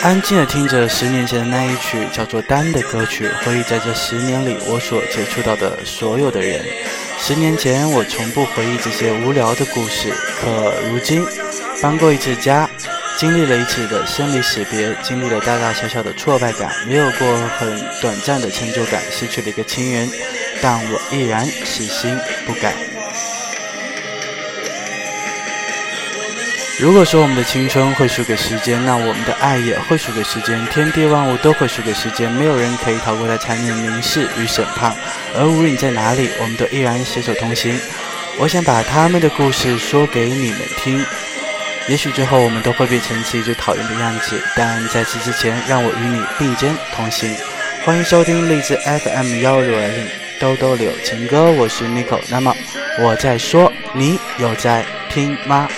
安静的听着十年前的那一曲叫做《单》的歌曲，回忆在这十年里我所接触到的所有的人。十年前我从不回忆这些无聊的故事，可如今搬过一次家，经历了一次的生离死别，经历了大大小小的挫败感，没有过很短暂的成就感，失去了一个亲人，但我依然死心不改。如果说我们的青春会输给时间，那我们的爱也会输给时间。天地万物都会输给时间，没有人可以逃过它残忍的凝视与审判。而无论你在哪里，我们都依然携手同行。我想把他们的故事说给你们听。也许最后我们都会变成自己最讨厌的样子，但在此之前，让我与你并肩同行。欢迎收听荔枝 FM 幺六二零兜兜柳情歌，我是 Nico。那么我在说，你有在听吗？